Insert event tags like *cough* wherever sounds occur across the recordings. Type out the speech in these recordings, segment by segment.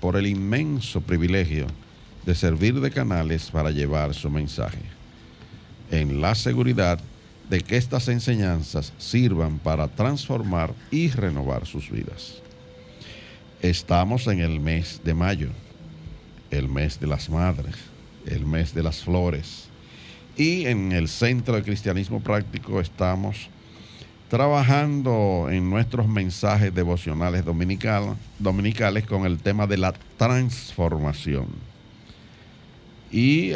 por el inmenso privilegio de servir de canales para llevar su mensaje, en la seguridad de que estas enseñanzas sirvan para transformar y renovar sus vidas. Estamos en el mes de mayo, el mes de las madres, el mes de las flores, y en el Centro de Cristianismo Práctico estamos trabajando en nuestros mensajes devocionales dominicales, con el tema de la transformación. Y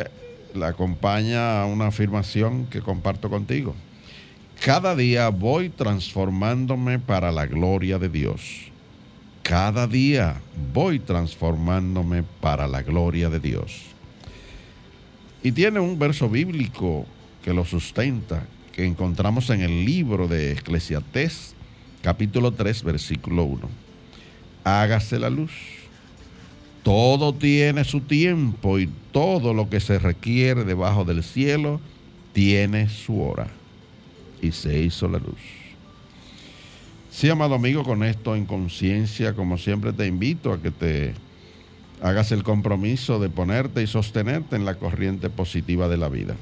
la acompaña una afirmación que comparto contigo. Cada día voy transformándome para la gloria de Dios. Cada día voy transformándome para la gloria de Dios. Y tiene un verso bíblico que lo sustenta, que encontramos en el libro de Eclesiastés, capítulo 3, versículo 1. Hágase la luz. Todo tiene su tiempo y todo lo que se requiere debajo del cielo tiene su hora. Y se hizo la luz. Sí, amado amigo, con esto en conciencia, como siempre te invito a que te hagas el compromiso de ponerte y sostenerte en la corriente positiva de la vida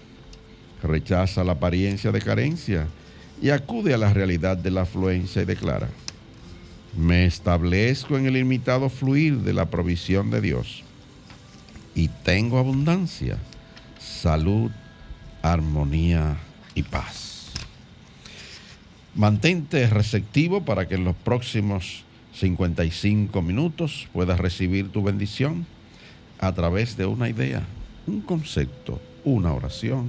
rechaza la apariencia de carencia y acude a la realidad de la afluencia y declara, me establezco en el ilimitado fluir de la provisión de Dios y tengo abundancia, salud, armonía y paz. Mantente receptivo para que en los próximos 55 minutos puedas recibir tu bendición a través de una idea, un concepto, una oración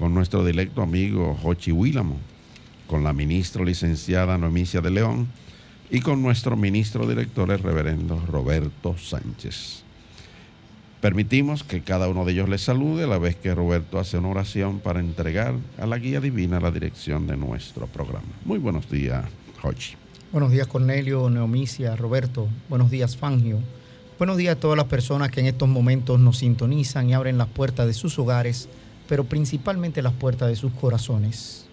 con nuestro directo amigo Jochi Willamo, con la ministra licenciada Noemicia de León y con nuestro ministro director, el reverendo Roberto Sánchez. Permitimos que cada uno de ellos les salude a la vez que Roberto hace una oración para entregar a la guía divina la dirección de nuestro programa. Muy buenos días, Jochi. Buenos días, Cornelio, Neomicia, Roberto. Buenos días, Fangio. Buenos días a todas las personas que en estos momentos nos sintonizan y abren las puertas de sus hogares pero principalmente las puertas de sus corazones.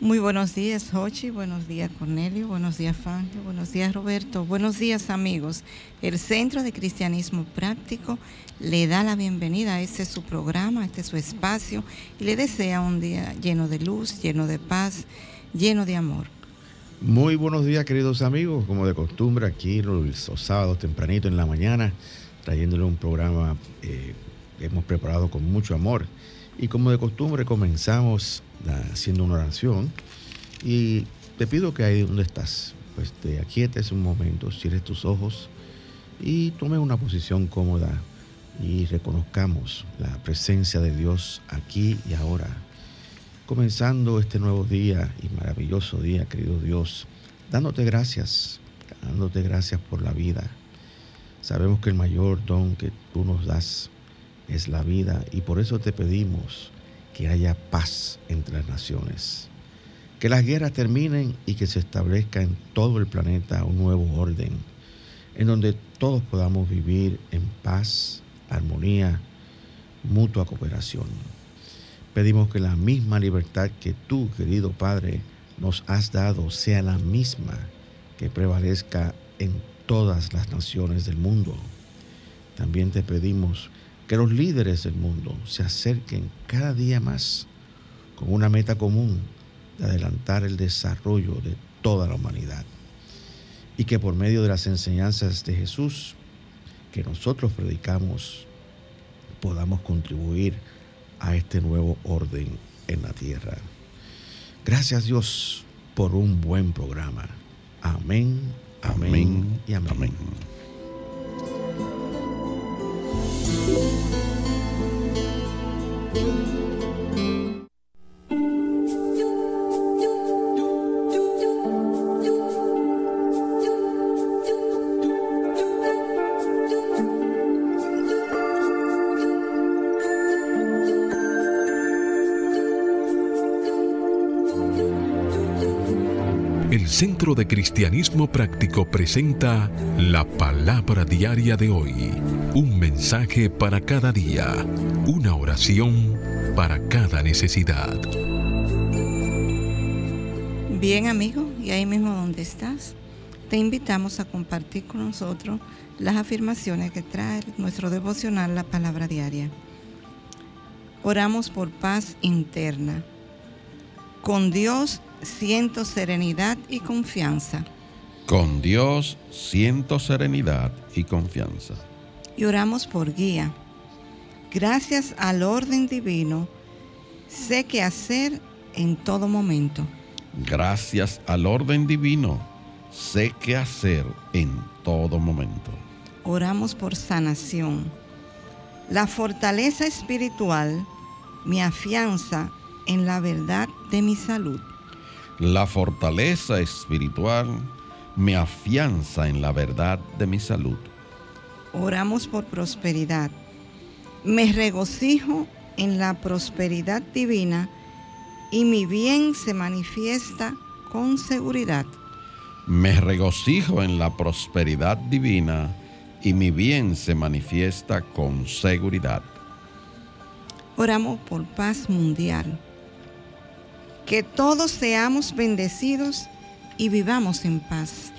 Muy buenos días, Hochi. Buenos días, Cornelio. Buenos días, Fangio. Buenos días, Roberto. Buenos días, amigos. El Centro de Cristianismo Práctico le da la bienvenida a este su programa, a este su espacio y le desea un día lleno de luz, lleno de paz, lleno de amor. Muy buenos días, queridos amigos. Como de costumbre, aquí los, sábados tempranito en la mañana, trayéndole un programa eh, que hemos preparado con mucho amor. Y como de costumbre comenzamos haciendo una oración y te pido que ahí donde estás, pues te aquietes un momento, cierres tus ojos y tome una posición cómoda y reconozcamos la presencia de Dios aquí y ahora. Comenzando este nuevo día y maravilloso día, querido Dios, dándote gracias, dándote gracias por la vida. Sabemos que el mayor don que tú nos das es la vida y por eso te pedimos que haya paz entre las naciones, que las guerras terminen y que se establezca en todo el planeta un nuevo orden, en donde todos podamos vivir en paz, armonía, mutua cooperación. Pedimos que la misma libertad que tú, querido Padre, nos has dado sea la misma que prevalezca en todas las naciones del mundo. También te pedimos que los líderes del mundo se acerquen cada día más con una meta común de adelantar el desarrollo de toda la humanidad. Y que por medio de las enseñanzas de Jesús que nosotros predicamos podamos contribuir a este nuevo orden en la tierra. Gracias Dios por un buen programa. Amén, amén, y amén. amén. Centro de Cristianismo Práctico presenta la palabra diaria de hoy. Un mensaje para cada día. Una oración para cada necesidad. Bien amigo, y ahí mismo donde estás, te invitamos a compartir con nosotros las afirmaciones que trae nuestro devocional La Palabra Diaria. Oramos por paz interna. Con Dios siento serenidad y confianza. Con Dios siento serenidad y confianza. Y oramos por guía. Gracias al orden divino, sé qué hacer en todo momento. Gracias al orden divino, sé qué hacer en todo momento. Oramos por sanación. La fortaleza espiritual me afianza en la verdad de mi salud. La fortaleza espiritual me afianza en la verdad de mi salud. Oramos por prosperidad. Me regocijo en la prosperidad divina y mi bien se manifiesta con seguridad. Me regocijo en la prosperidad divina y mi bien se manifiesta con seguridad. Oramos por paz mundial que todos seamos bendecidos y vivamos en paz.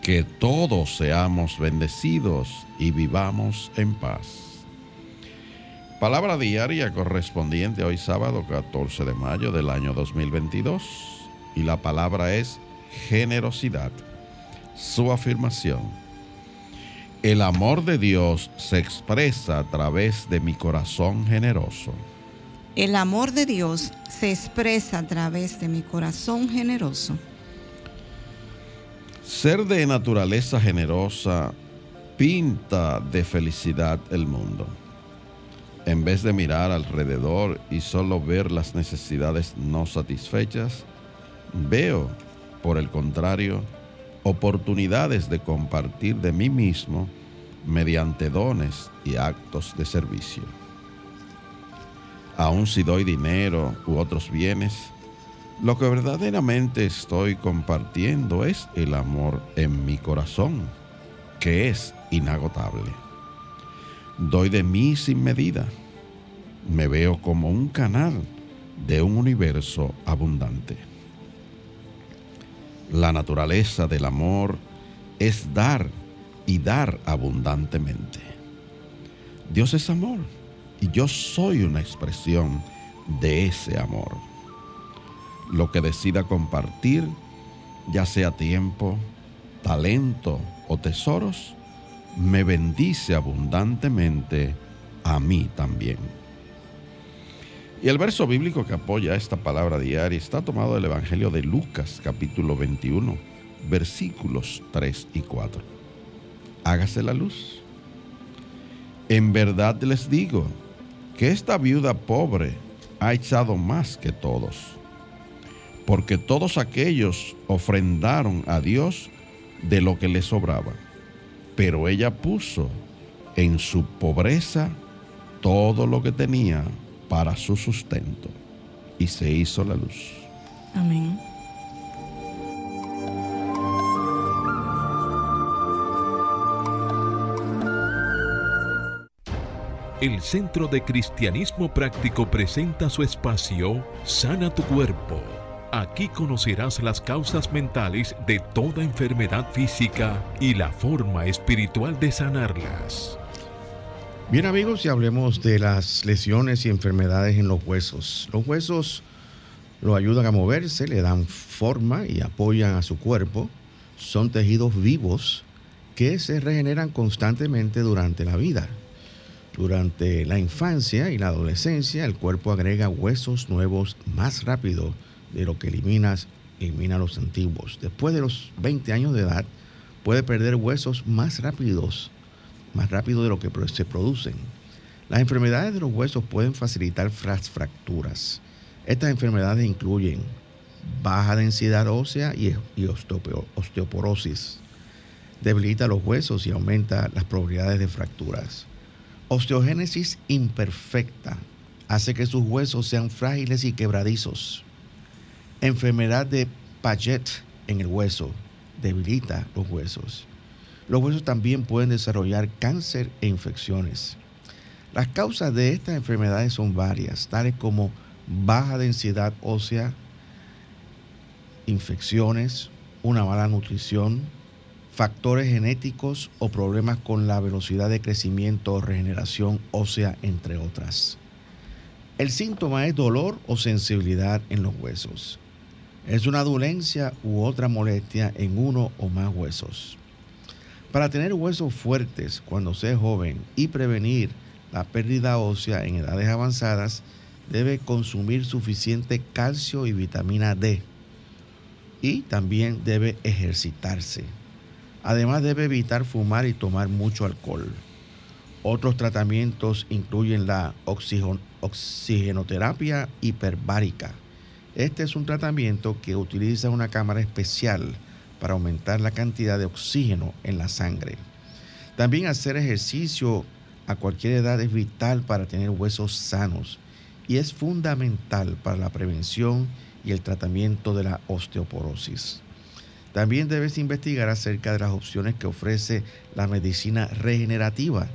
Que todos seamos bendecidos y vivamos en paz. Palabra diaria correspondiente hoy sábado 14 de mayo del año 2022 y la palabra es generosidad. Su afirmación. El amor de Dios se expresa a través de mi corazón generoso. El amor de Dios se expresa a través de mi corazón generoso. Ser de naturaleza generosa pinta de felicidad el mundo. En vez de mirar alrededor y solo ver las necesidades no satisfechas, veo, por el contrario, oportunidades de compartir de mí mismo mediante dones y actos de servicio. Aun si doy dinero u otros bienes, lo que verdaderamente estoy compartiendo es el amor en mi corazón, que es inagotable. Doy de mí sin medida. Me veo como un canal de un universo abundante. La naturaleza del amor es dar y dar abundantemente. Dios es amor y yo soy una expresión de ese amor. Lo que decida compartir, ya sea tiempo, talento o tesoros, me bendice abundantemente a mí también. Y el verso bíblico que apoya esta palabra diaria está tomado del Evangelio de Lucas capítulo 21, versículos 3 y 4. Hágase la luz. En verdad les digo, que esta viuda pobre ha echado más que todos, porque todos aquellos ofrendaron a Dios de lo que le sobraba, pero ella puso en su pobreza todo lo que tenía para su sustento. y se hizo la luz. Amén. El Centro de Cristianismo Práctico presenta su espacio Sana tu Cuerpo. Aquí conocerás las causas mentales de toda enfermedad física y la forma espiritual de sanarlas. Bien amigos, y hablemos de las lesiones y enfermedades en los huesos. Los huesos lo ayudan a moverse, le dan forma y apoyan a su cuerpo. Son tejidos vivos que se regeneran constantemente durante la vida. Durante la infancia y la adolescencia, el cuerpo agrega huesos nuevos más rápido de lo que eliminas, elimina los antiguos. Después de los 20 años de edad, puede perder huesos más rápidos, más rápido de lo que se producen. Las enfermedades de los huesos pueden facilitar fracturas. Estas enfermedades incluyen baja densidad ósea y, osteoporosis. Debilita los huesos y aumenta las probabilidades de fracturas. Osteogénesis imperfecta hace que sus huesos sean frágiles y quebradizos. Enfermedad de Paget en el hueso debilita los huesos. Los huesos también pueden desarrollar cáncer e infecciones. Las causas de estas enfermedades son varias, tales como baja densidad ósea, infecciones, una mala nutrición, factores genéticos o problemas con la velocidad de crecimiento o regeneración ósea, entre otras. El síntoma es dolor o sensibilidad en los huesos. Es una dolencia u otra molestia en uno o más huesos. Para tener huesos fuertes cuando se es joven y prevenir la pérdida ósea en edades avanzadas, debe consumir suficiente calcio y vitamina D. Y también debe ejercitarse. Además debe evitar fumar y tomar mucho alcohol. Otros tratamientos incluyen la oxigenoterapia hiperbárica. Este es un tratamiento que utiliza una cámara especial para aumentar la cantidad de oxígeno en la sangre. También hacer ejercicio a cualquier edad es vital para tener huesos sanos y es fundamental para la prevención y el tratamiento de la osteoporosis. También debes investigar acerca de las opciones que ofrece la medicina regenerativa,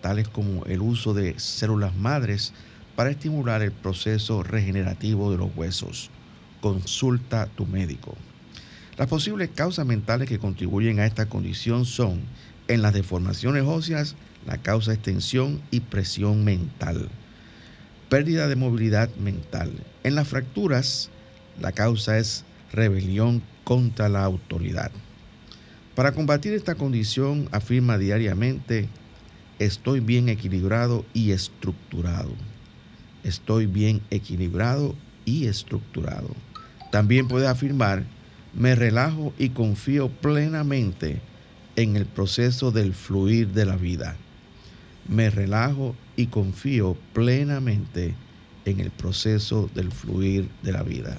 tales como el uso de células madres para estimular el proceso regenerativo de los huesos. Consulta tu médico. Las posibles causas mentales que contribuyen a esta condición son, en las deformaciones óseas, la causa es tensión y presión mental. Pérdida de movilidad mental. En las fracturas, la causa es rebelión contra la autoridad. Para combatir esta condición, afirma diariamente, estoy bien equilibrado y estructurado. Estoy bien equilibrado y estructurado. También puede afirmar, me relajo y confío plenamente en el proceso del fluir de la vida. Me relajo y confío plenamente en el proceso del fluir de la vida.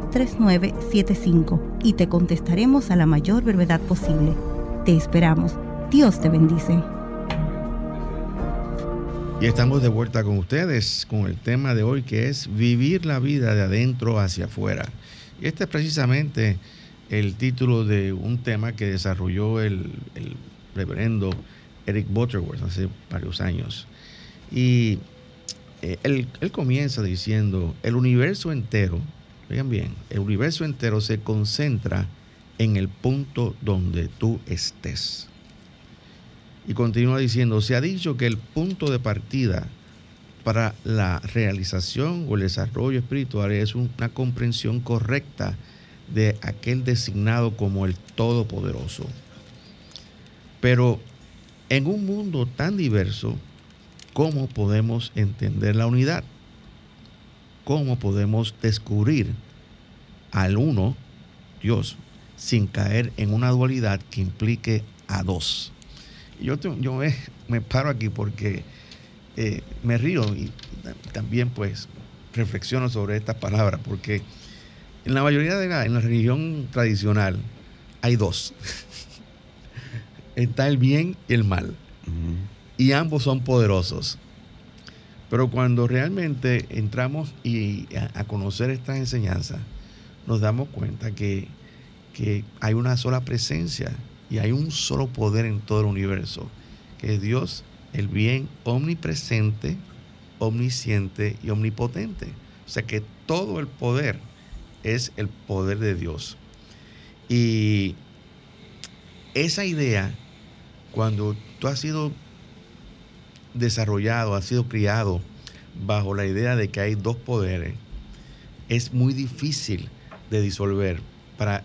3975 y te contestaremos a la mayor brevedad posible. Te esperamos. Dios te bendice. Y estamos de vuelta con ustedes con el tema de hoy que es vivir la vida de adentro hacia afuera. Y este es precisamente el título de un tema que desarrolló el, reverendo Eric Butterworth hace varios años. Y eh, él comienza diciendo, el universo entero Oigan bien, el universo entero se concentra en el punto donde tú estés. Y continúa diciendo, se ha dicho que el punto de partida para la realización o el desarrollo espiritual es una comprensión correcta de aquel designado como el Todopoderoso. Pero en un mundo tan diverso, ¿cómo podemos entender la unidad? ¿Cómo podemos descubrir al uno, Dios, sin caer en una dualidad que implique a dos? Yo, yo me, paro aquí porque eh, me río y también pues reflexiono sobre estas palabras, porque en la mayoría de la, en la religión tradicional hay dos. *laughs* Está el bien y el mal. Y ambos son poderosos. Pero cuando realmente entramos y a, conocer estas enseñanzas, nos damos cuenta que, que hay una sola presencia y hay un solo poder en todo el universo, que es Dios, el bien omnipresente, omnisciente y omnipotente. O sea que todo el poder es el poder de Dios. Y esa idea, cuando tú has sido desarrollado, has sido criado bajo la idea de que hay dos poderes, es muy difícil de disolver para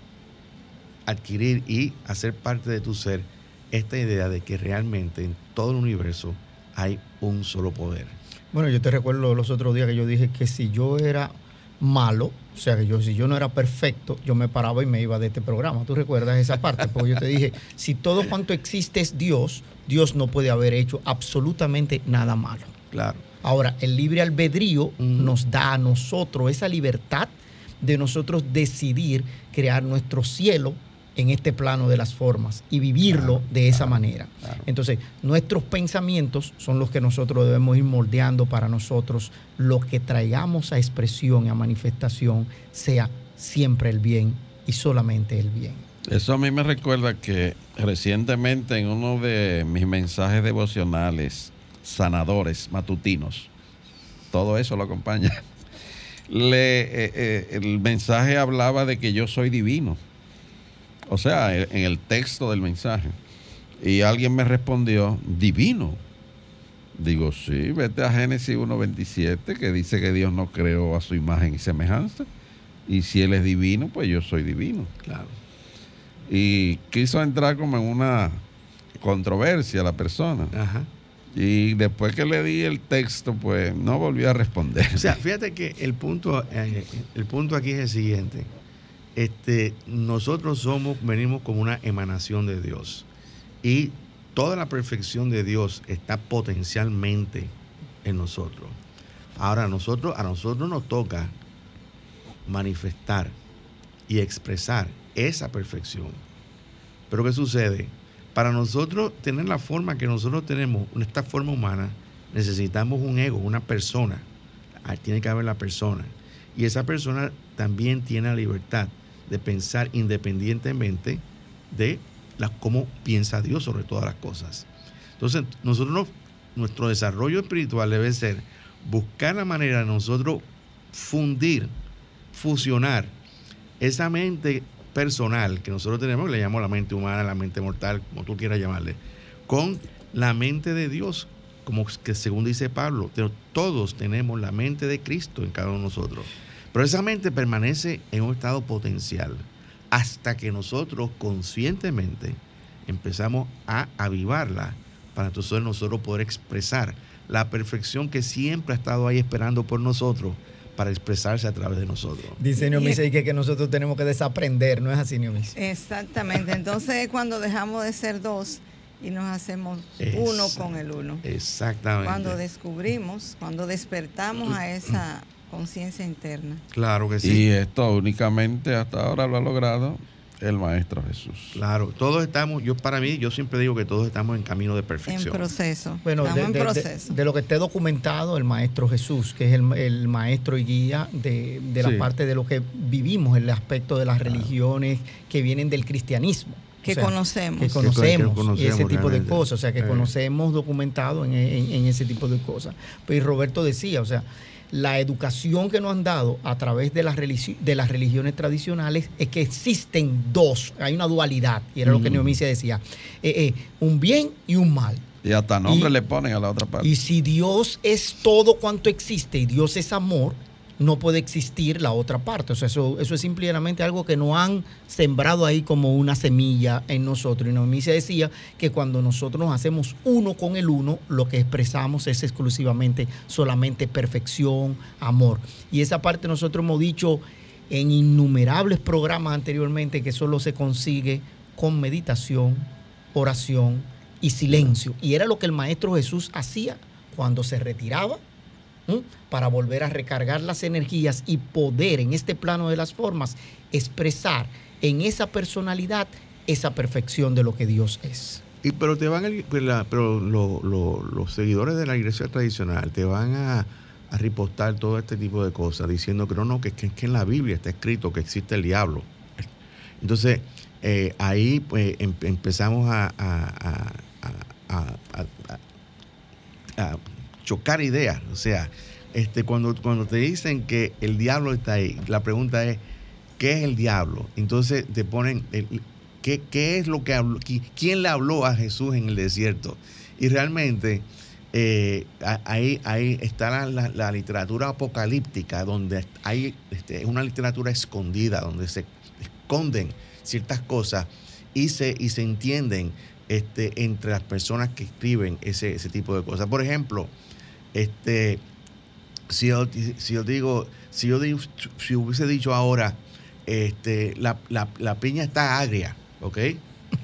adquirir y hacer parte de tu ser esta idea de que realmente en todo el universo hay un solo poder. Bueno, yo te recuerdo los otros días que yo dije que si yo era malo, o sea que yo si yo no era perfecto, yo me paraba y me iba de este programa. ¿Tú recuerdas esa parte? Porque yo te dije, si todo cuanto existe es Dios, Dios no puede haber hecho absolutamente nada malo. Claro. Ahora, el libre albedrío nos da a nosotros esa libertad de nosotros decidir crear nuestro cielo en este plano de las formas y vivirlo de esa manera. Entonces, nuestros pensamientos son los que nosotros debemos ir moldeando para nosotros. Lo que traigamos a expresión y a manifestación sea siempre el bien y solamente el bien. Eso a mí me recuerda que recientemente en uno de mis mensajes devocionales sanadores matutinos, todo eso lo acompaña. *laughs* Le, eh, eh, el mensaje hablaba de que yo soy divino o sea, en el texto del mensaje. Y alguien me respondió, divino. Digo, sí, vete a Génesis 1.27, que dice que Dios no creó a su imagen y semejanza. Y si Él es divino, pues yo soy divino. Claro. Y quiso entrar como en una controversia la persona. Ajá. Y después que le di el texto, pues no volvió a responder. O sea, fíjate que el punto, eh, el punto aquí es el siguiente este, nosotros somos, venimos como una emanación de Dios. Y toda la perfección de Dios está potencialmente en nosotros. Ahora nosotros, a nosotros nos toca manifestar y expresar esa perfección. Pero ¿qué sucede? Para nosotros tener la forma que nosotros tenemos, esta forma humana, necesitamos un ego, una persona. tiene que haber la persona. Y esa persona también tiene la libertad de pensar independientemente de la, cómo piensa Dios sobre todas las cosas. Entonces, nosotros, nuestro desarrollo espiritual debe ser buscar la manera de nosotros fundir, fusionar esa mente personal que nosotros tenemos, que le llamamos la mente humana, la mente mortal, como tú quieras llamarle, con la mente de Dios, como que según dice Pablo, todos tenemos la mente de Cristo en cada uno de nosotros. Pero esa mente permanece en un estado potencial hasta que nosotros conscientemente empezamos a avivarla para entonces nosotros poder expresar la perfección que siempre ha estado ahí esperando por nosotros para expresarse a través de nosotros. Dice Neomise que, que nosotros tenemos que desaprender, ¿no es así, Neomise? Exactamente, *laughs* entonces cuando dejamos de ser dos y nos hacemos uno con el uno. Exactamente. Cuando descubrimos, cuando despertamos a esa conciencia interna. Claro que sí. Y esto únicamente hasta ahora lo ha logrado el Maestro Jesús. Claro, todos estamos, yo para mí, yo siempre digo que todos estamos en camino de perfección. En proceso. Bueno, de, en proceso. De, lo que esté documentado, el Maestro Jesús, que es el, maestro y guía de, la parte de lo que vivimos, el aspecto de las religiones que vienen del cristianismo. Que, conocemos. que conocemos. y ese tipo de cosas, o sea, que conocemos documentado en, en, ese tipo de cosas. Pues Roberto decía, o sea, la educación que nos han dado a través de las, de las religiones tradicionales es que existen dos, hay una dualidad, y era lo que Neomicia decía, eh, eh, un bien y un mal. Y hasta nombre le ponen a la otra parte. Y si Dios es todo cuanto existe y Dios es amor, no puede existir la otra parte. O sea, eso, eso es simplemente algo que no han sembrado ahí como una semilla en nosotros. Y Noemí se decía que cuando nosotros nos hacemos uno con el uno, lo que expresamos es exclusivamente solamente perfección, amor. Y esa parte nosotros hemos dicho en innumerables programas anteriormente que solo se consigue con meditación, oración y silencio. Y era lo que el Maestro Jesús hacía cuando se retiraba para volver a recargar las energías y poder en este plano de las formas expresar en esa personalidad esa perfección de lo que Dios es. Y pero te van pues, pero los seguidores de la iglesia tradicional te van a, a, ripostar todo este tipo de cosas diciendo que no, no, que, que, en la Biblia está escrito que existe el diablo. Entonces, eh, ahí pues em, empezamos a, a, a chocar ideas. O sea, este, cuando, cuando te dicen que el diablo está ahí, la pregunta es, ¿qué es el diablo? Entonces te ponen, ¿qué, ¿qué, es lo que habló? ¿Quién le habló a Jesús en el desierto? Y realmente eh, ahí, ahí está la, literatura apocalíptica, donde hay este, una literatura escondida, donde se esconden ciertas cosas y se, y se entienden este, entre las personas que escriben ese, ese tipo de cosas. Por ejemplo, este, si yo, si yo digo, si yo si hubiese dicho ahora, este, la, piña está agria, ¿ok?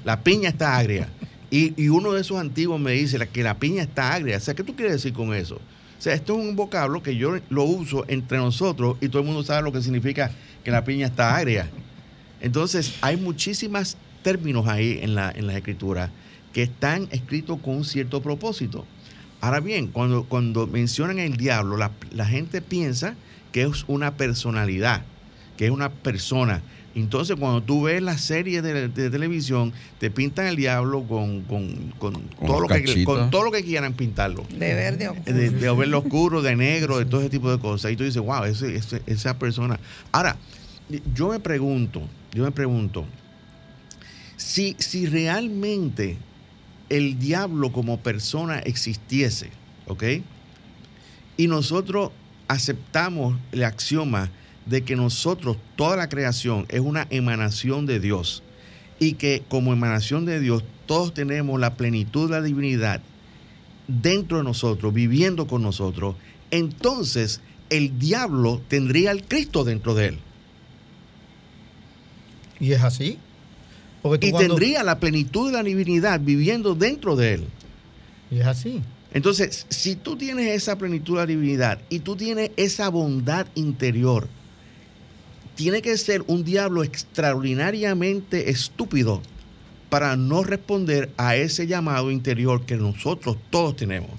La piña está agria. Y, uno de esos antiguos me dice que la piña está agria. O sea, ¿qué tú quieres decir con eso? O sea, esto es un vocablo que yo lo uso entre nosotros y todo el mundo sabe lo que significa que la piña está agria. Entonces, hay muchísimos términos ahí en la, en la escritura que están escritos con un cierto propósito. Ahora bien, cuando, cuando mencionan el diablo, la, gente piensa que es una personalidad, que es una persona. Entonces, cuando tú ves la serie de, televisión, te pintan el diablo con, todo, lo que, con todo lo que quieran pintarlo. De verde oscuro. De, de verde *laughs* oscuro, de negro, de todo ese tipo de cosas. Y tú dices, wow, esa persona. Ahora, yo me pregunto, yo me pregunto, si, si realmente el diablo como persona existiese, ¿ok? Y nosotros aceptamos el axioma de que nosotros, toda la creación, es una emanación de Dios y que como emanación de Dios todos tenemos la plenitud de la divinidad dentro de nosotros, viviendo con nosotros, entonces el diablo tendría al Cristo dentro de él. ¿Y es así? Y tendría la plenitud de la divinidad viviendo dentro de él. Y es así. Entonces, si tú tienes esa plenitud de la divinidad y tú tienes esa bondad interior, tiene que ser un diablo extraordinariamente estúpido para no responder a ese llamado interior que nosotros todos tenemos.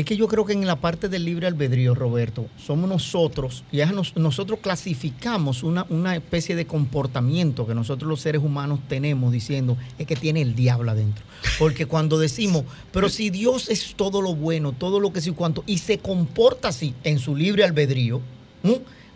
Es que yo creo que en la parte del libre albedrío, Roberto, somos nosotros, y nosotros clasificamos una, especie de comportamiento que nosotros los seres humanos tenemos diciendo, es que tiene el diablo adentro. Porque cuando decimos, pero si Dios es todo lo bueno, todo lo que sí cuanto, y se comporta así en su libre albedrío,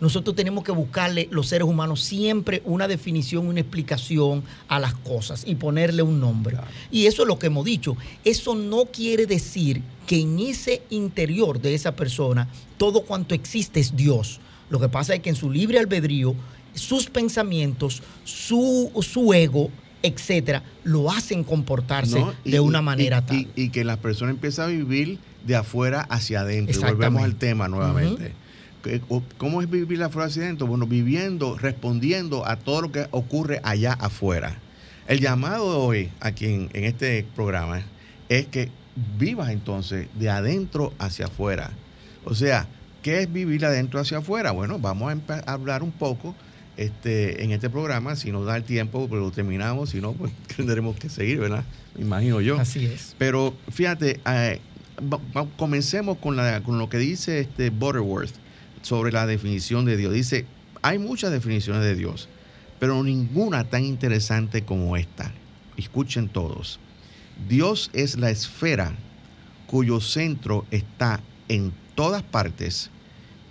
nosotros tenemos que buscarle, los seres humanos, siempre una definición, una explicación a las cosas y ponerle un nombre. Y eso es lo que hemos dicho. Eso no quiere decir que en ese interior de esa persona todo cuanto existe es Dios. Lo que pasa es que en su libre albedrío, sus pensamientos, su, su ego, etcétera, lo hacen comportarse de una manera tal. Y, que la persona empieza a vivir de afuera hacia adentro. Volvemos al tema nuevamente. ¿Cómo es vivir la fuera adentro? Bueno, viviendo, respondiendo a todo lo que ocurre allá afuera. El llamado de hoy aquí en, este programa es que vivas entonces de adentro hacia afuera. O sea, ¿qué es vivir de adentro hacia afuera? Bueno, vamos a, hablar un poco este, en este programa, si nos da el tiempo, pero lo terminamos, si no, pues *laughs* tendremos que seguir, ¿verdad? Me imagino yo. Así es. Pero fíjate, eh, comencemos con, la, con lo que dice este Butterworth sobre la definición de Dios. Dice, hay muchas definiciones de Dios, pero ninguna tan interesante como esta. Escuchen todos. Dios es la esfera cuyo centro está en todas partes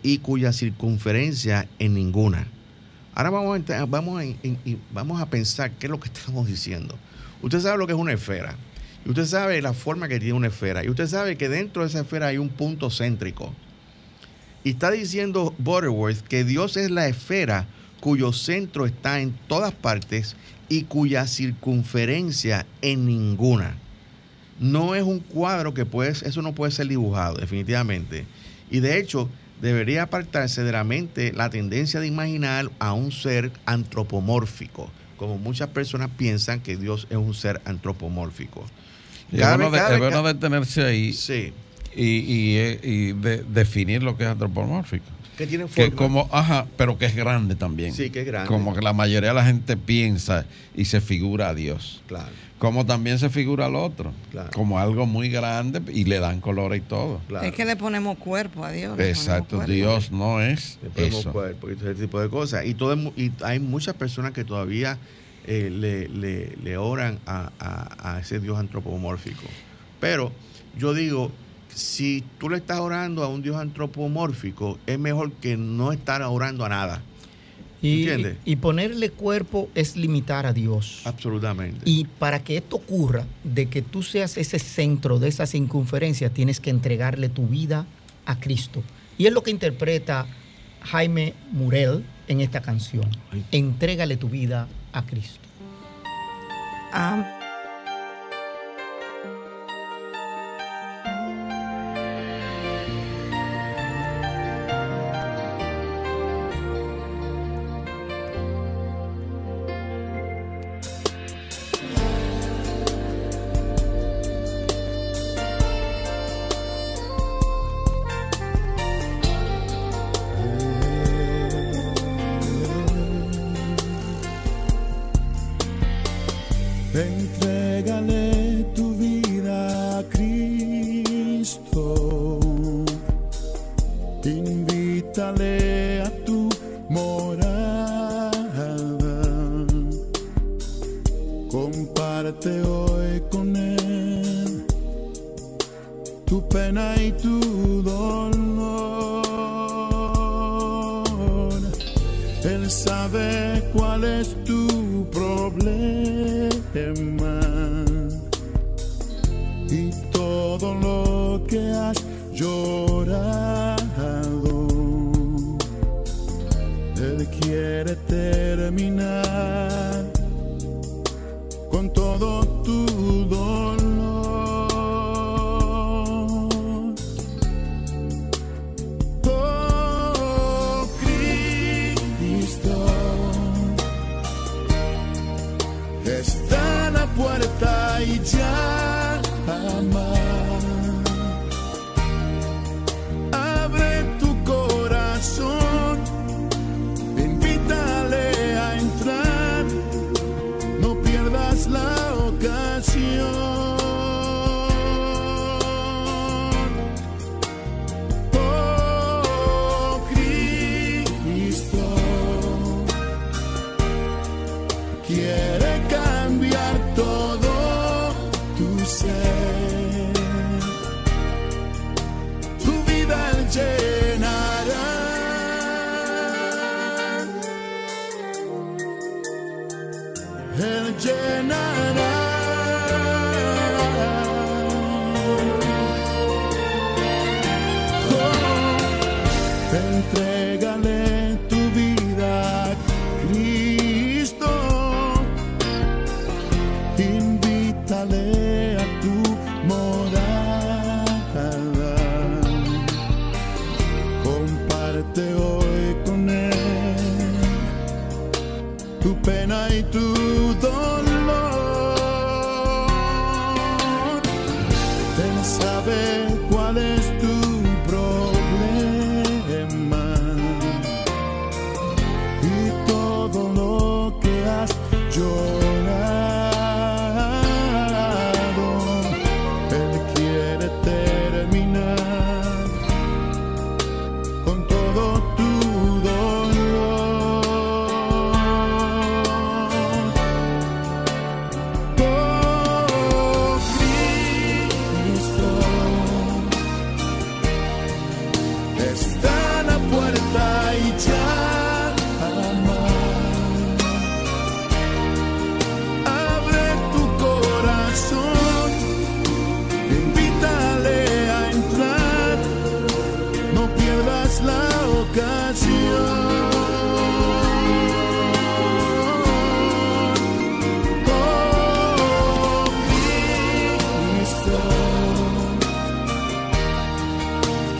y cuya circunferencia en ninguna. Ahora vamos a, vamos, vamos a pensar qué es lo que *laughs* estamos diciendo. Usted sabe lo que es una esfera. Y usted sabe la forma que tiene una esfera. Y usted sabe que dentro de esa esfera hay un punto céntrico. Y está diciendo Butterworth que Dios es la esfera cuyo centro está en todas partes y cuya circunferencia en ninguna. No es un cuadro que puedes, eso no puede ser dibujado, definitivamente. Y de hecho, debería apartarse de la mente la tendencia de imaginar a un ser antropomórfico, como muchas personas piensan que Dios es un ser antropomórfico. es bueno, detenerse ahí sí. Y, y, definir lo que es antropomórfico. Que tiene forma. Que como, ajá, pero que es grande también. Sí, que es grande. Como que la mayoría de la gente piensa y se figura a Dios. Claro como también se figura al otro, como algo muy grande y le dan color y todo. Es que le ponemos cuerpo a Dios. Exacto, Dios no es le ponemos eso. cuerpo y todo ese tipo de cosas. Y, todo, y hay muchas personas que todavía eh, le, le, oran a, a, ese Dios antropomórfico. Pero yo digo, si tú le estás orando a un Dios antropomórfico, es mejor que no estar orando a nada. Y, ponerle cuerpo es limitar a Dios. Absolutamente. Y para que esto ocurra, de que tú seas ese centro de esa circunferencia, tienes que entregarle tu vida a Cristo. Y es lo que interpreta Jaime Murel en esta canción. Entrégale tu vida a Cristo. Ah.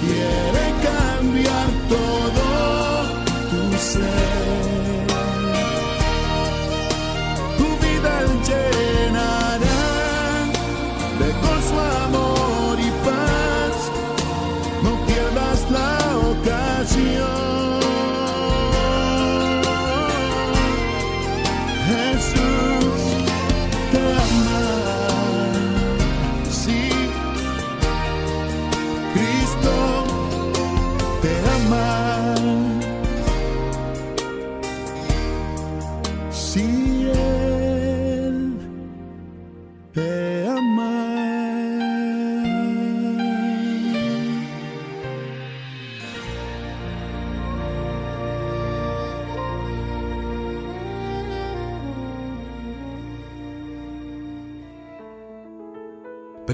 quiere cambiar todo.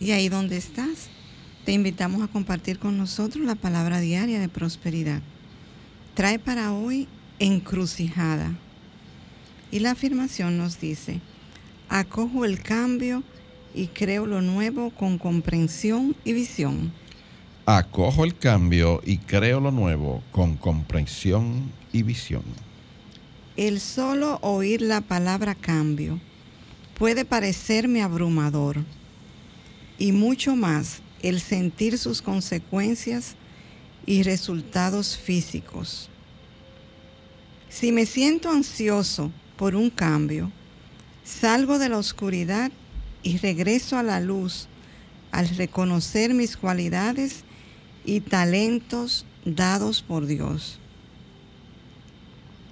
y ahí donde estás, te invitamos a compartir con nosotros la palabra diaria de prosperidad. Trae para hoy encrucijada. Y la afirmación nos dice, acojo el cambio y creo lo nuevo con comprensión y visión. Acojo el cambio y creo lo nuevo con comprensión y visión. El solo oír la palabra cambio puede parecerme abrumador y mucho más el sentir sus consecuencias y resultados físicos. Si me siento ansioso por un cambio, salgo de la oscuridad y regreso a la luz al reconocer mis cualidades y talentos dados por Dios.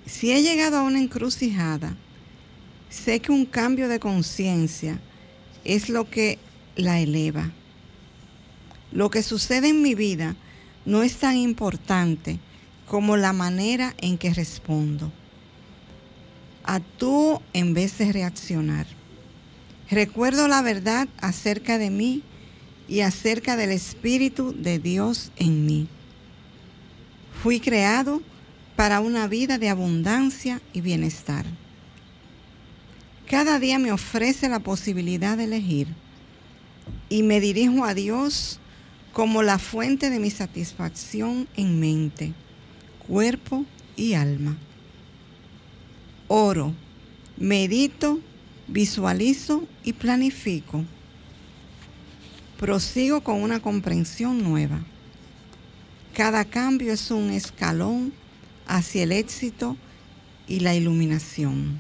Si he llegado a una encrucijada, sé que un cambio de conciencia es lo que la eleva. Lo que sucede en mi vida no es tan importante como la manera en que respondo. Actúo en vez de reaccionar. Recuerdo la verdad acerca de mí y acerca del Espíritu de Dios en mí. Fui creado para una vida de abundancia y bienestar. Cada día me ofrece la posibilidad de elegir y me dirijo a Dios como la fuente de mi satisfacción en mente, cuerpo y alma. Oro, medito, visualizo y planifico. Prosigo con una comprensión nueva. Cada cambio es un escalón hacia el éxito y la iluminación.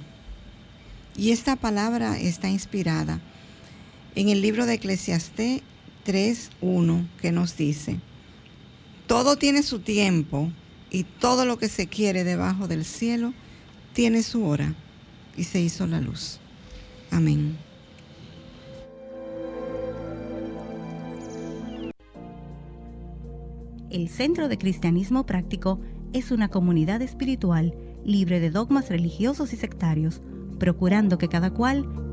Y esta palabra está inspirada en el libro de Eclesiastés 3.1 que nos dice, todo tiene su tiempo y todo lo que se quiere debajo del cielo tiene su hora y se hizo la luz. Amén. El Centro de Cristianismo Práctico es una comunidad espiritual libre de dogmas religiosos y sectarios, procurando que cada cual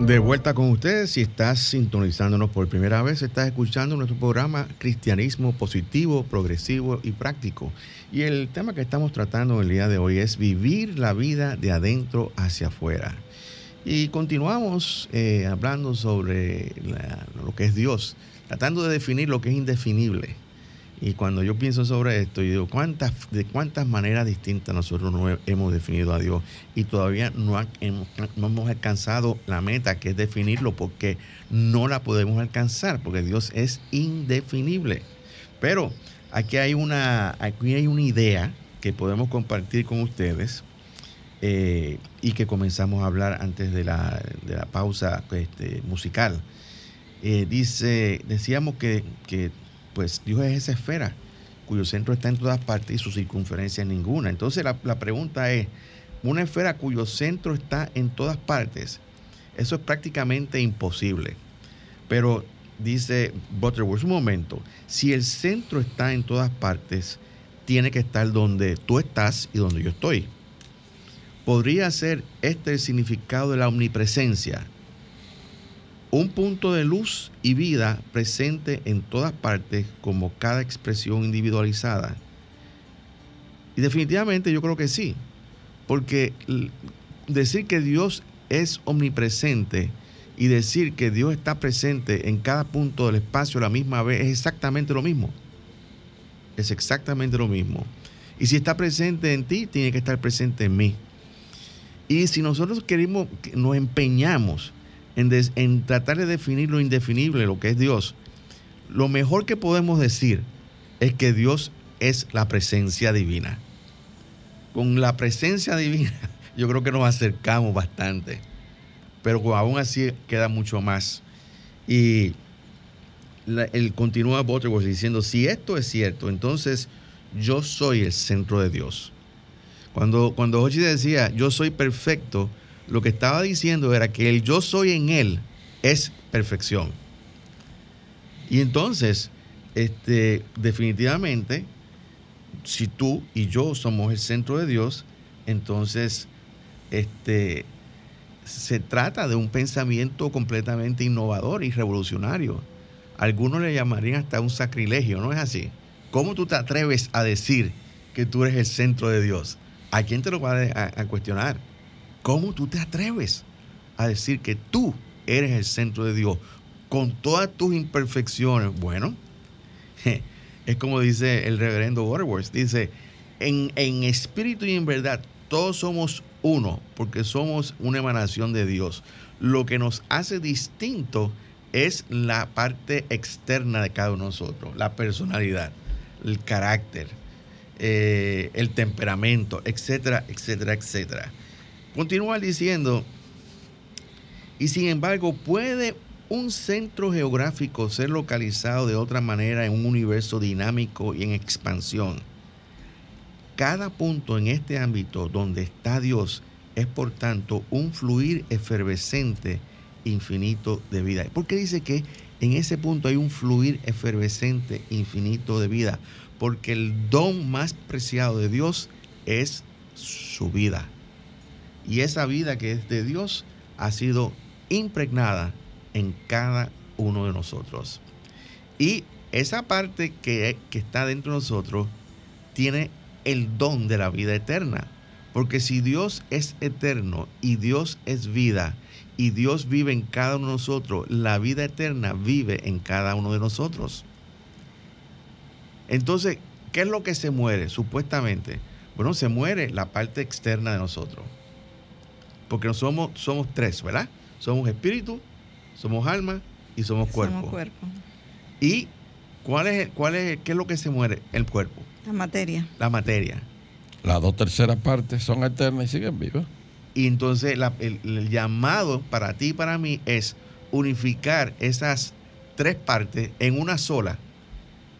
De vuelta con ustedes, si estás sintonizándonos por primera vez, estás escuchando nuestro programa Cristianismo Positivo, Progresivo y Práctico. Y el tema que estamos tratando el día de hoy es vivir la vida de adentro hacia afuera. Y continuamos eh, hablando sobre lo que es Dios, tratando de definir lo que es indefinible. Y cuando yo pienso sobre esto, yo digo, ¿cuántas, ¿de cuántas maneras distintas nosotros no hemos definido a Dios? Y todavía no, hemos alcanzado la meta, que es definirlo, porque no la podemos alcanzar, porque Dios es indefinible. Pero aquí hay una, aquí hay una idea que podemos compartir con ustedes eh, y que comenzamos a hablar antes de la, pausa este, musical. Eh, dice, decíamos que pues Dios es esa esfera cuyo centro está en todas partes y su circunferencia en ninguna. Entonces la, pregunta es, una esfera cuyo centro está en todas partes, eso es prácticamente imposible. Pero dice Butterworth, un momento, si el centro está en todas partes, tiene que estar donde tú estás y donde yo estoy. podría ser este el significado de la omnipresencia. Un punto de luz y vida presente en todas partes como cada expresión individualizada. Y definitivamente yo creo que sí, porque decir que Dios es omnipresente y decir que Dios está presente en cada punto del espacio a la misma vez es exactamente lo mismo. Es exactamente lo mismo. Y si está presente en ti, tiene que estar presente en mí. Y si nosotros queremos, nos empeñamos en, en tratar de definir lo indefinible, lo que es Dios, lo mejor que podemos decir es que Dios es la presencia divina. Con la presencia divina, *laughs* yo creo que nos acercamos bastante pero aún así queda mucho más. Y el continúa Butterworth diciendo, si esto es cierto, entonces yo soy el centro de Dios. Cuando, cuando Hochi decía, yo soy perfecto, lo que estaba diciendo era que el yo soy en él es perfección. Y entonces, este, definitivamente, si tú y yo somos el centro de Dios, entonces, este, se trata de un pensamiento completamente innovador y revolucionario. Algunos le llamarían hasta un sacrilegio, ¿no es así? ¿Cómo tú te atreves a decir que tú eres el centro de Dios? ¿A quién te lo va a, cuestionar? ¿Cómo tú te atreves a decir que tú eres el centro de Dios con todas tus imperfecciones? Bueno, es como dice el reverendo Waterworth, dice, en, en espíritu y en verdad, todos somos uno, porque somos una emanación de Dios. Lo que nos hace distinto es la parte externa de cada uno de nosotros, la personalidad, el carácter, eh, el temperamento, etcétera, etcétera, etcétera. Continúa diciendo, y sin embargo, ¿puede un centro geográfico ser localizado de otra manera en un universo dinámico y en expansión? Cada punto en este ámbito donde está Dios es por tanto un fluir efervescente infinito de vida. ¿Por qué dice que en ese punto hay un fluir efervescente infinito de vida? Porque el don más preciado de Dios es su vida. Y esa vida que es de Dios ha sido impregnada en cada uno de nosotros. Y esa parte que, que está dentro de nosotros tiene el don de la vida eterna. Porque si Dios es eterno y Dios es vida y Dios vive en cada uno de nosotros, la vida eterna vive en cada uno de nosotros. Entonces, ¿qué es lo que se muere supuestamente? Bueno, se muere la parte externa de nosotros. Porque somos, somos tres, ¿verdad? Somos espíritu, somos alma y somos cuerpo. Somos cuerpo. ¿Y cuál es, cuál es, qué es lo que se muere? El cuerpo. La materia. La materia. Las dos terceras partes son eternas y siguen vivas. Y entonces el, llamado para ti y para mí es unificar esas tres partes en una sola,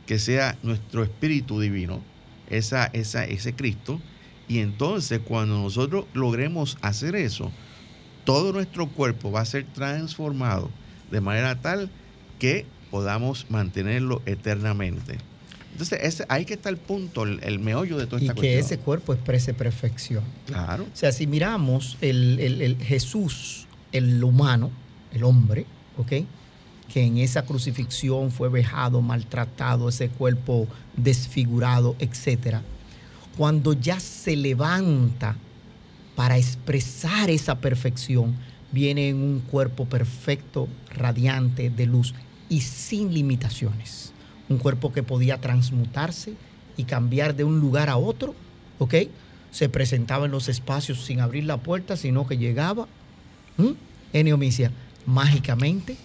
que sea nuestro espíritu divino, esa, esa, ese Cristo. Y entonces cuando nosotros logremos hacer eso, todo nuestro cuerpo va a ser transformado de manera tal que podamos mantenerlo eternamente. Entonces, ahí que está el punto, el, meollo de toda esta y que ese cuerpo exprese perfección. Claro. O sea, si miramos el, Jesús, el humano, el hombre, ¿ok? Que en esa crucifixión fue vejado, maltratado, ese cuerpo desfigurado, etc. Cuando ya se levanta para expresar esa perfección, viene en un cuerpo perfecto, radiante, de luz y sin limitaciones un cuerpo que podía transmutarse y cambiar de un lugar a otro, ¿ok? Se presentaba en los espacios sin abrir la puerta, sino que llegaba, ¿m? mágicamente.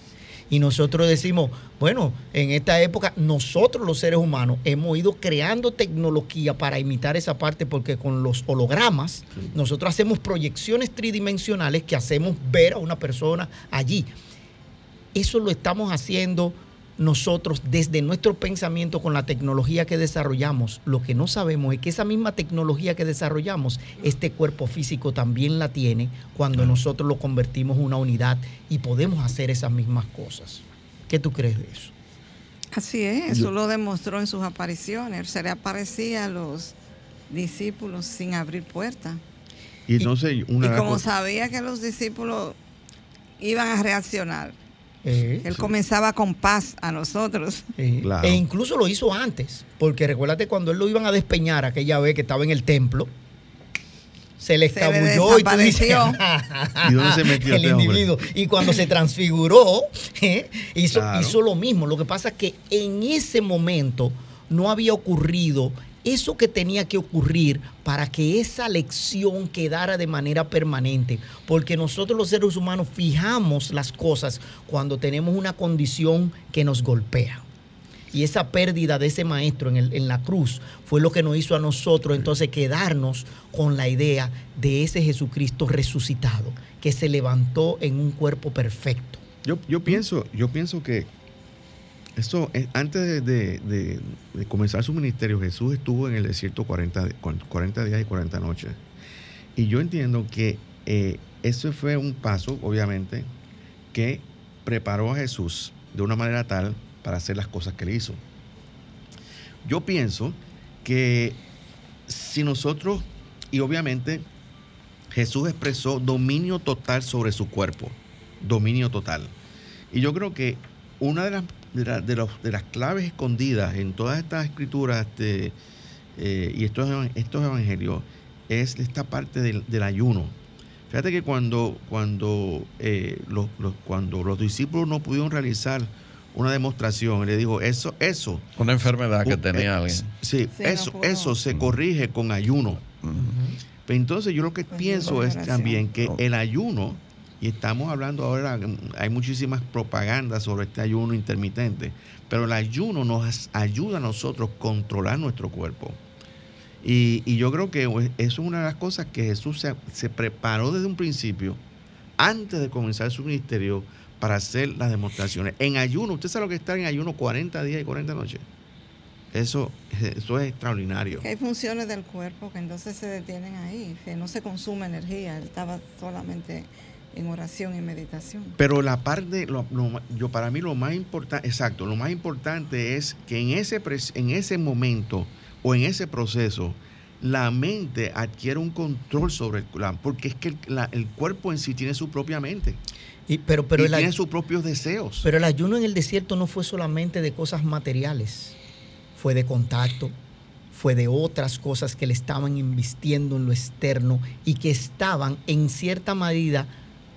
Y nosotros decimos, bueno, en esta época nosotros los seres humanos hemos ido creando tecnología para imitar esa parte porque con los hologramas nosotros hacemos proyecciones tridimensionales que hacemos ver a una persona allí. Eso lo estamos haciendo nosotros desde nuestro pensamiento con la tecnología que desarrollamos, lo que no sabemos es que esa misma tecnología que desarrollamos, este cuerpo físico también la tiene cuando nosotros lo convertimos en una unidad y podemos hacer esas mismas cosas. ¿Qué tú crees de eso? Así es, eso lo demostró en sus apariciones. Se le aparecía a los discípulos sin abrir puerta. Y entonces, una y como sabía que los discípulos iban a reaccionar, Eh, él comenzaba con paz a nosotros. eh, Claro. E incluso lo hizo antes, porque recuérdate cuando él lo iban a despeñar aquella vez que estaba en el templo, se le Se le escabulló y tú dices. *laughs* ¿Y dónde se metió el este hombre? individuo. Y cuando se transfiguró, *laughs* eh, hizo, Claro. hizo lo mismo. Lo que pasa es que en ese momento no había ocurrido eso que tenía que ocurrir para que esa lección quedara de manera permanente. Porque nosotros los seres humanos fijamos las cosas cuando tenemos una condición que nos golpea. Y esa pérdida de ese maestro en, el- en la cruz fue lo que nos hizo a nosotros entonces quedarnos con la idea de ese Jesucristo resucitado, que se levantó en un cuerpo perfecto. Yo, yo pienso, yo pienso que eso, eh, antes de, comenzar su ministerio, Jesús estuvo en el desierto 40, di- 40 días y 40 noches. Y yo entiendo que eh, eso fue un paso, obviamente, que preparó a Jesús de una manera tal para hacer las cosas que él hizo. Yo pienso que si nosotros, y obviamente Jesús expresó dominio total sobre su cuerpo, dominio total. Y yo creo que una de las, de la- de los- de las claves escondidas en todas estas escrituras este, eh, y estos, estos evangelios es esta parte del, del ayuno. Fíjate que cuando, cuando, eh, los, los- cuando los discípulos no pudieron realizar una demostración, él le dijo, eso, eso. Una enfermedad que tenía eh, alguien. Sí, eso, eso se corrige con ayuno. Pero entonces yo lo que Pues pienso es también que el ayuno, y estamos hablando ahora, hay muchísimas propagandas sobre este ayuno intermitente, pero el ayuno nos ayuda a nosotros controlar nuestro cuerpo. Y, y yo creo que eso es una de las cosas que Jesús se, preparó desde un principio, antes de comenzar su ministerio, para hacer las demostraciones. En ayuno, ¿usted sabe lo que es estar en ayuno 40 días y 40 noches? Eso, eso es extraordinario. Hay funciones del cuerpo que entonces se detienen ahí, que no se consume energía. Él estaba solamente en oración y meditación. Pero la parte, lo- yo para mí lo más importante, exacto, lo más importante es que en ese, en ese momento o en ese proceso, la mente adquiere un control sobre el cuerpo, porque es que el, la- el cuerpo en sí tiene su propia mente Y- pero, pero, y el, tiene sus propios deseos. pero el ayuno en el desierto no fue solamente de cosas materiales, fue de contacto, fue de otras cosas que le estaban invistiendo en lo externo y que estaban en cierta medida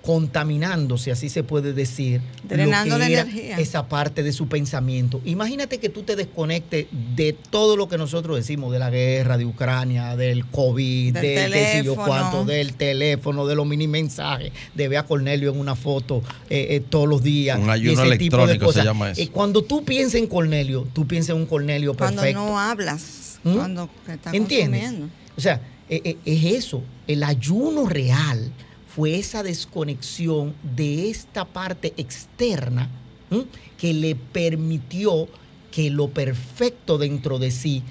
contaminando, si así se puede decir, Drenando lo que la era energía. esa parte de su pensamiento. Imagínate que tú te desconectes de todo lo que nosotros decimos, de la guerra, de Ucrania, del COVID, Del de qué sé yo teléfono. cuánto, del teléfono, de los mini mensajes, de ver a Cornelio en una foto eh, eh, todos los días. Un y ayuno ese tipo de electrónico se cosas. llama eso. Eh, cuando tú piensas en Cornelio, tú piensas en un Cornelio Cuando perfecto. no hablas, ¿Mm? cuando ¿Entiendes? consumiendo. O sea, eh, eh, es eso. El ayuno real fue esa desconexión de esta parte externa ¿m? que le permitió que lo perfecto dentro de sí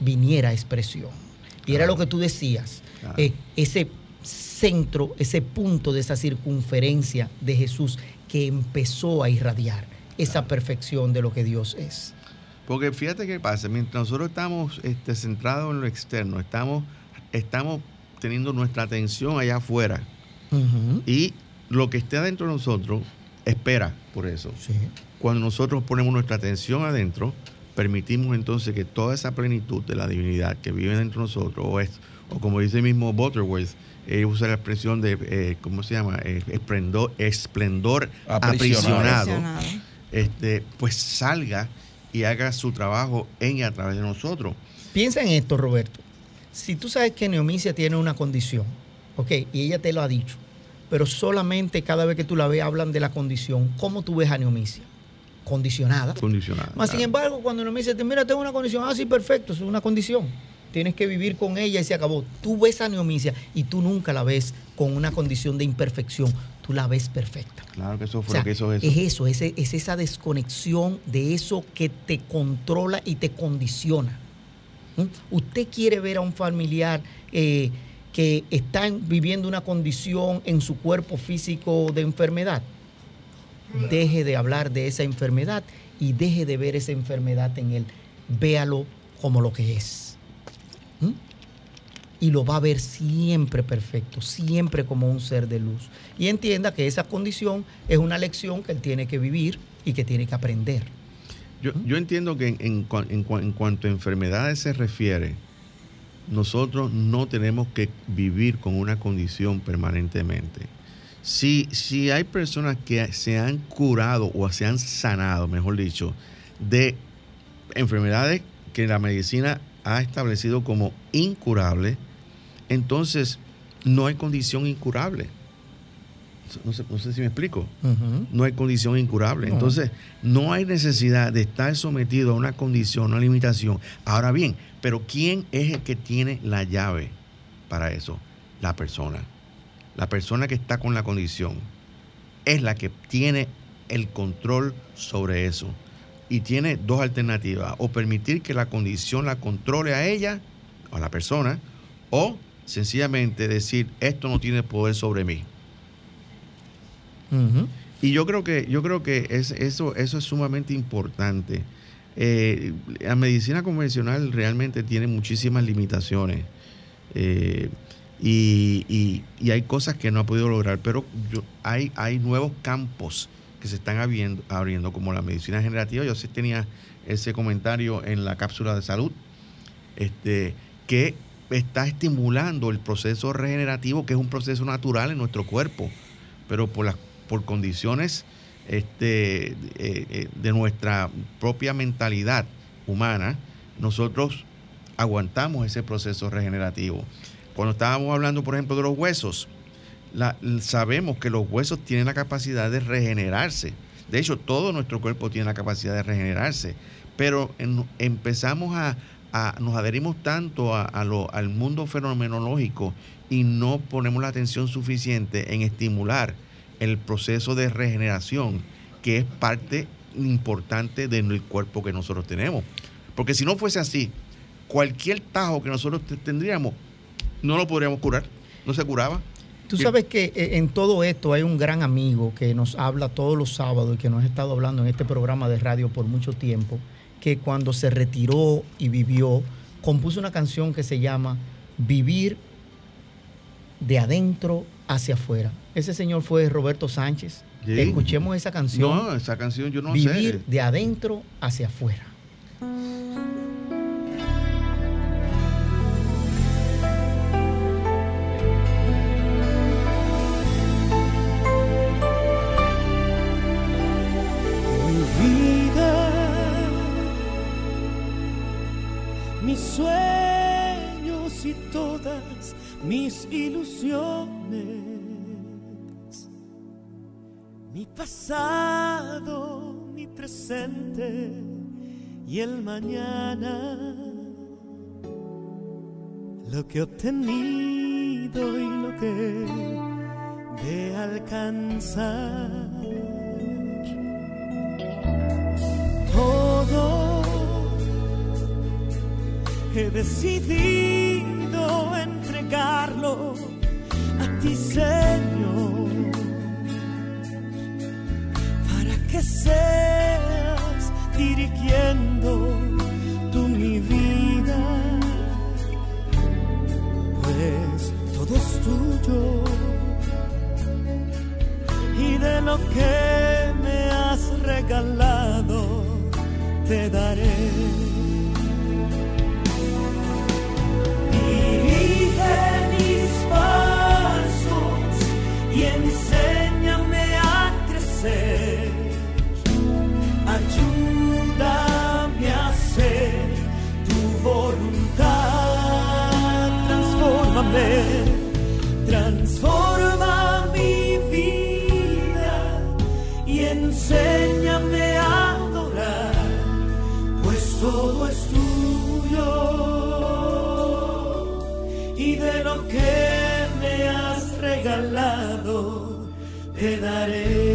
viniera a expresión. Y era lo que tú decías, Claro. eh, ese centro, ese punto de esa circunferencia de Jesús que empezó a irradiar esa perfección de lo que Dios es. Porque fíjate qué pasa, mientras nosotros estamos este, centrados en lo externo, estamos, estamos teniendo nuestra atención allá afuera Y lo que esté adentro de nosotros espera por eso. Sí. Cuando nosotros ponemos nuestra atención adentro, permitimos entonces que toda esa plenitud de la divinidad que vive dentro de nosotros, o, es, o como dice el mismo Butterworth, él usa la expresión de, eh, ¿cómo se llama? Eh, esplendor, esplendor Aprisionado. este, pues salga y haga su trabajo en y a través de nosotros. Piensa en esto, Roberto. Si tú sabes que Neomicia tiene una condición, ok, y ella te lo ha dicho, pero solamente cada vez que tú la ves hablan de la condición, ¿cómo tú ves a Neomicia? Condicionada. Condicionado. Más sin embargo, cuando Neomicia te mira, tengo una condición, ah, sí, perfecto, es una condición. Tienes que vivir con ella y se acabó. Tú ves a Neomicia y tú nunca la ves con una condición de imperfección, tú la ves perfecta. Claro que eso O fue sea, eso. es eso, es, es esa desconexión de eso que te controla y te condiciona. ¿Mm? Usted quiere ver a un familiar eh, que está en- viviendo una condición en su cuerpo físico de enfermedad. Deje de hablar de esa enfermedad y deje de ver esa enfermedad en él. Véalo como lo que es. ¿Mm? y lo va a ver siempre perfecto, siempre como un ser de luz. Y entienda que esa condición es una lección que él tiene que vivir y que tiene que aprender. Yo, entiendo que en, cuanto a enfermedades se refiere, nosotros no tenemos que vivir con una condición permanentemente. Si, si hay personas que se han curado o se han sanado, mejor dicho, de enfermedades que la medicina ha establecido como incurables, entonces no hay condición incurable. No sé, si me explico. No hay condición incurable. Entonces, no hay necesidad de estar sometido a una condición, una limitación. Ahora bien, pero ¿quién es el que tiene la llave para eso? La persona. La persona que está con la condición es la que tiene el control sobre eso. Y tiene dos alternativas. O permitir que la condición la controle a ella, a la persona, o sencillamente decir, esto no tiene poder sobre mí. Y yo creo que, yo creo que es, eso, eso es sumamente importante. Eh, la medicina convencional realmente tiene muchísimas limitaciones eh, y, hay cosas que no ha podido lograr, pero hay, hay nuevos campos que se están abriendo, abriendo, como la medicina generativa. Yo sí tenía ese comentario en la cápsula de salud, este, que está estimulando el proceso regenerativo, que es un proceso natural en nuestro cuerpo, pero por, las, por condiciones este, eh, eh, de nuestra propia mentalidad humana, nosotros aguantamos ese proceso regenerativo. Cuando estábamos hablando, por ejemplo, de los huesos, sabemos que los huesos tienen la capacidad de regenerarse. De hecho, todo nuestro cuerpo tiene la capacidad de regenerarse. Pero empezamos a, nos adherimos tanto al mundo fenomenológico y no ponemos la atención suficiente en estimular el proceso de regeneración, que es parte importante del cuerpo que nosotros tenemos. Porque si no fuese así, cualquier tajo que nosotros tendríamos, no lo podríamos curar, no se curaba. Tú sabes que eh, en todo esto hay un gran amigo que nos habla todos los sábados y que nos ha estado hablando en este programa de radio por mucho tiempo, que cuando se retiró y vivió, compuso una canción que se llama Vivir de adentro hacia afuera. Ese señor fue Roberto Sánchez. Escuchemos esa canción. No, esa canción yo no sé. Vivir de adentro hacia afuera. Todas mis ilusiones, mi pasado, mi presente y el mañana, lo que he obtenido y lo que de alcanzar. Todo he decidido entregarlo a ti, Señor, para que seas dirigiendo tú mi vida, pues todo es tuyo y de lo que me has regalado te daré. Te daré.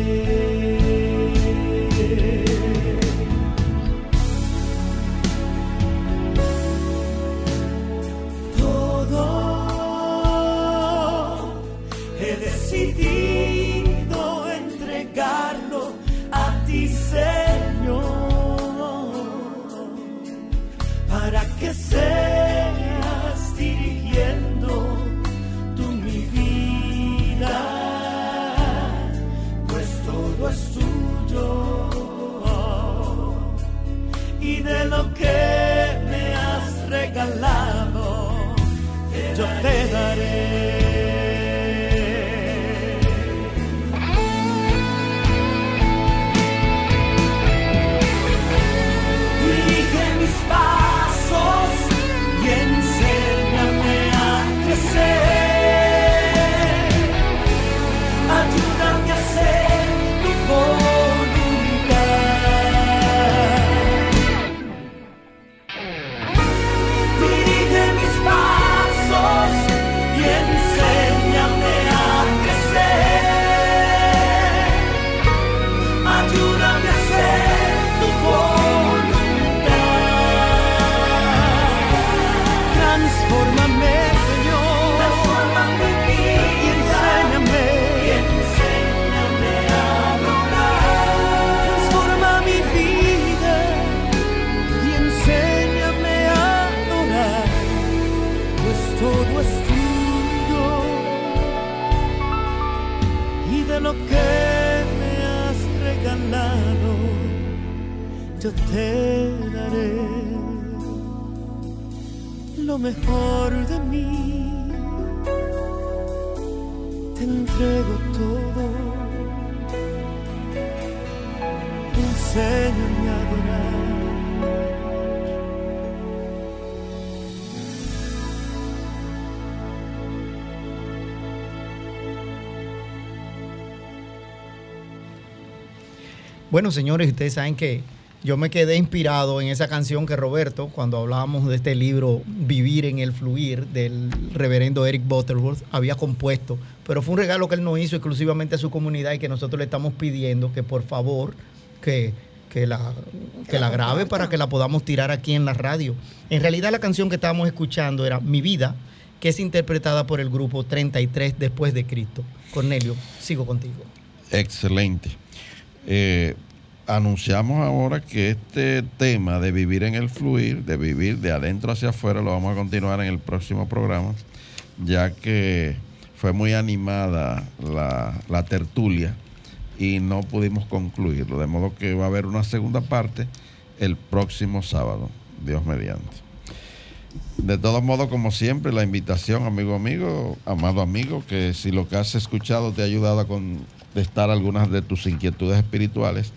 Bueno, señores, ustedes saben que yo me quedé inspirado en esa canción que Roberto, cuando hablábamos de este libro Vivir en el Fluir del reverendo Eric Butterworth, había compuesto. Pero fue un regalo que él nos hizo exclusivamente a su comunidad y que nosotros le estamos pidiendo que por favor que, que la, que la grabe para que la podamos tirar aquí en la radio. En realidad la canción que estábamos escuchando era Mi Vida, que es interpretada por el grupo 33 después de Cristo. Cornelio, sigo contigo. Excelente. Eh, anunciamos ahora que este tema de vivir en el fluir, de vivir de adentro hacia afuera, lo vamos a continuar en el próximo programa, ya que fue muy animada la, tertulia y no pudimos concluirlo. De modo que va a haber una segunda parte el próximo sábado, Dios mediante. De todos modos, como siempre, la invitación, amigo, amigo, amado amigo, que si lo que has escuchado te ha ayudado a contestar algunas de tus inquietudes espirituales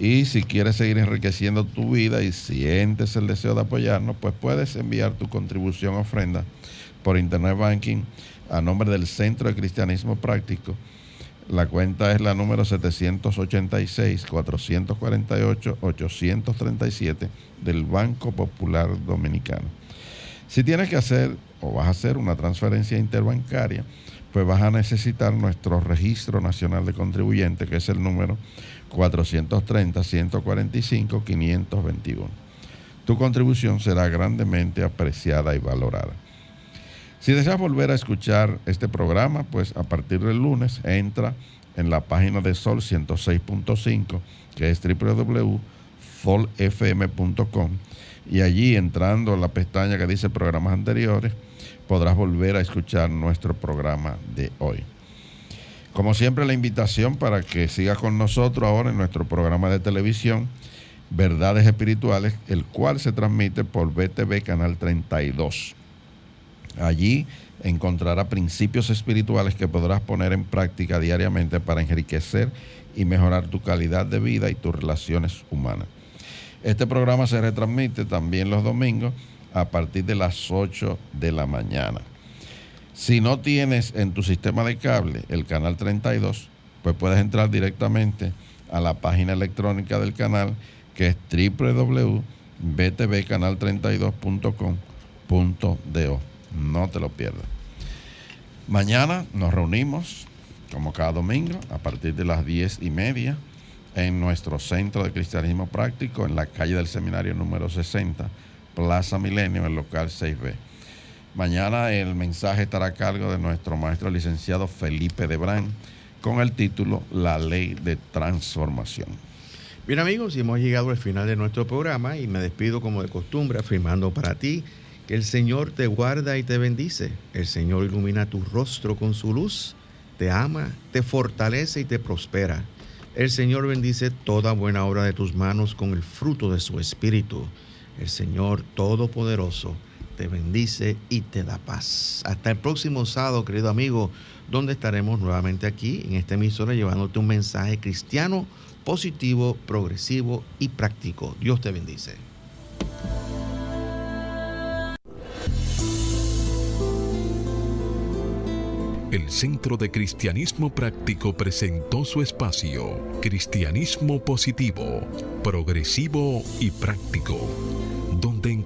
y si quieres seguir enriqueciendo tu vida y sientes el deseo de apoyarnos, pues puedes enviar tu contribución ofrenda por Internet Banking a nombre del Centro de Cristianismo Práctico. La cuenta es la número 786-448-837 del Banco Popular Dominicano. Si tienes que hacer o vas a hacer una transferencia interbancaria, pues vas a necesitar nuestro registro nacional de contribuyentes, que es el número 430-145-521. Tu contribución será grandemente apreciada y valorada. Si deseas volver a escuchar este programa, pues a partir del lunes entra en la página de Sol 106.5, que es www.folfm.com, y allí entrando en la pestaña que dice programas anteriores, podrás volver a escuchar nuestro programa de hoy. Como siempre, la invitación para que sigas con nosotros ahora en nuestro programa de televisión, Verdades Espirituales, el cual se transmite por BTV Canal 32. Allí encontrará principios espirituales que podrás poner en práctica diariamente para enriquecer y mejorar tu calidad de vida y tus relaciones humanas. Este programa se retransmite también los domingos a partir de las 8 de la mañana. Si no tienes en tu sistema de cable el canal 32, pues puedes entrar directamente a la página electrónica del canal que es www.btvcanal32.com.do. No te lo pierdas. Mañana nos reunimos, como cada domingo, a partir de las 10 y media, en nuestro centro de cristianismo práctico, en la calle del seminario número 60, Plaza Milenio, el local 6B. Mañana el mensaje estará a cargo de nuestro maestro licenciado Felipe Debrán con el título La Ley de Transformación. Bien amigos, hemos llegado al final de nuestro programa y me despido como de costumbre afirmando para ti que el Señor te guarda y te bendice. El Señor ilumina tu rostro con su luz, te ama, te fortalece y te prospera. El Señor bendice toda buena obra de tus manos con el fruto de su espíritu. El Señor Todopoderoso te bendice y te da paz. Hasta el próximo sábado, querido amigo, donde estaremos nuevamente aquí en esta emisora llevándote un mensaje cristiano, positivo, progresivo y práctico. Dios te bendice. El Centro de Cristianismo Práctico presentó su espacio, Cristianismo Positivo, Progresivo y Práctico,